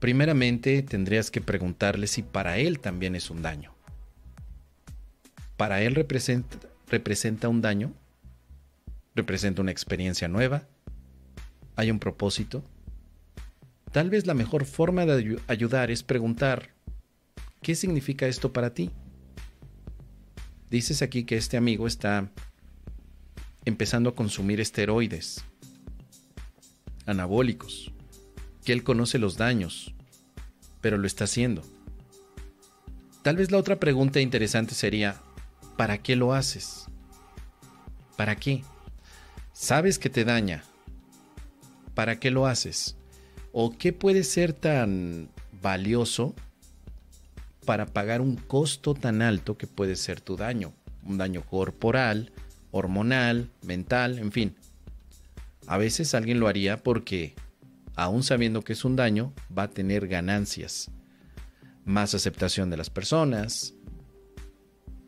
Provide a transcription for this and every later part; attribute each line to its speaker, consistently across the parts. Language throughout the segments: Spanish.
Speaker 1: primeramente tendrías que preguntarle si para él también es un daño. ¿Para él representa, representa un daño? ¿Representa una experiencia nueva? ¿Hay un propósito? Tal vez la mejor forma de ayudar es preguntar, ¿qué significa esto para ti? Dices aquí que este amigo está empezando a consumir esteroides, anabólicos, que él conoce los daños, pero lo está haciendo. Tal vez la otra pregunta interesante sería, ¿para qué lo haces? ¿Para qué? Sabes que te daña. ¿Para qué lo haces? ¿O qué puede ser tan valioso para pagar un costo tan alto que puede ser tu daño? Un daño corporal, hormonal, mental, en fin. A veces alguien lo haría porque, aún sabiendo que es un daño, va a tener ganancias. Más aceptación de las personas,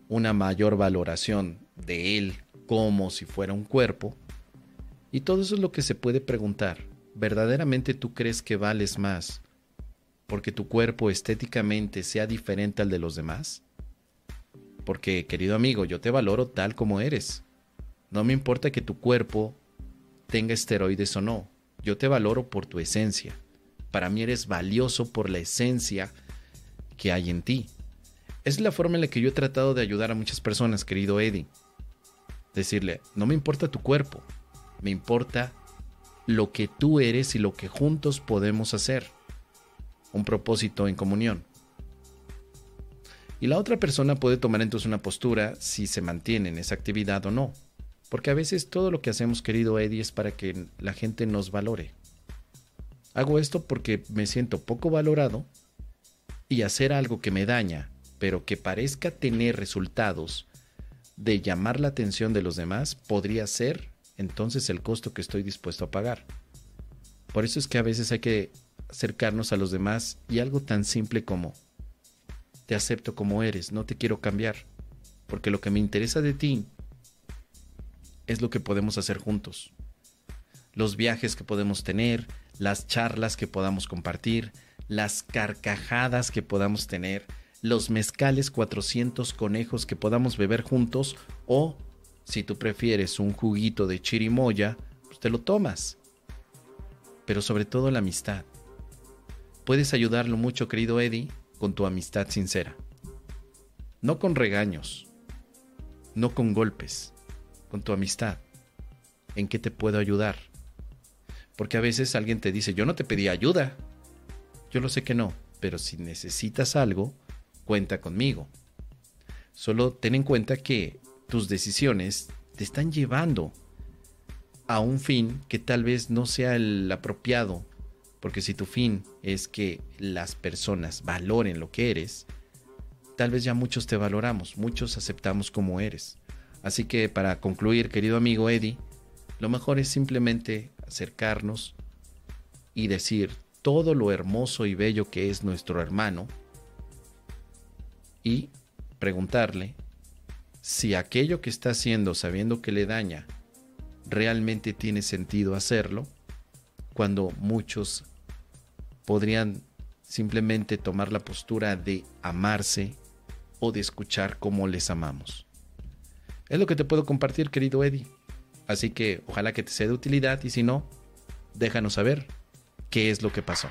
Speaker 1: una mayor valoración de él como si fuera un cuerpo. Y todo eso es lo que se puede preguntar. ¿verdaderamente tú crees que vales más porque tu cuerpo estéticamente sea diferente al de los demás? Porque, querido amigo, yo te valoro tal como eres. No me importa que tu cuerpo tenga esteroides o no. Yo te valoro por tu esencia. Para mí eres valioso por la esencia que hay en ti. Es la forma en la que yo he tratado de ayudar a muchas personas, querido Eddie. Decirle, no me importa tu cuerpo, me importa lo que tú eres y lo que juntos podemos hacer. Un propósito en comunión. Y la otra persona puede tomar entonces una postura si se mantiene en esa actividad o no. Porque a veces todo lo que hacemos, querido Eddie, es para que la gente nos valore. Hago esto porque me siento poco valorado y hacer algo que me daña, pero que parezca tener resultados de llamar la atención de los demás, podría ser entonces el costo que estoy dispuesto a pagar. Por eso es que a veces hay que acercarnos a los demás y algo tan simple como, te acepto como eres, no te quiero cambiar, porque lo que me interesa de ti es lo que podemos hacer juntos. Los viajes que podemos tener, las charlas que podamos compartir, las carcajadas que podamos tener, los mezcales 400 conejos que podamos beber juntos o si tú prefieres un juguito de chirimoya, pues te lo tomas. Pero sobre todo la amistad. Puedes ayudarlo mucho, querido Eddie, con tu amistad sincera. No con regaños, no con golpes, con tu amistad. ¿En qué te puedo ayudar? Porque a veces alguien te dice, yo no te pedí ayuda. Yo lo sé que no, pero si necesitas algo, cuenta conmigo. Solo ten en cuenta que tus decisiones te están llevando a un fin que tal vez no sea el apropiado, porque si tu fin es que las personas valoren lo que eres, tal vez ya muchos te valoramos, muchos aceptamos como eres. Así que para concluir, querido amigo Eddie, lo mejor es simplemente acercarnos y decir todo lo hermoso y bello que es nuestro hermano y preguntarle si aquello que está haciendo sabiendo que le daña realmente tiene sentido hacerlo, cuando muchos podrían simplemente tomar la postura de amarse o de escuchar cómo les amamos. Es lo que te puedo compartir, querido Eddie. Así que ojalá que te sea de utilidad y si no, déjanos saber qué es lo que pasó.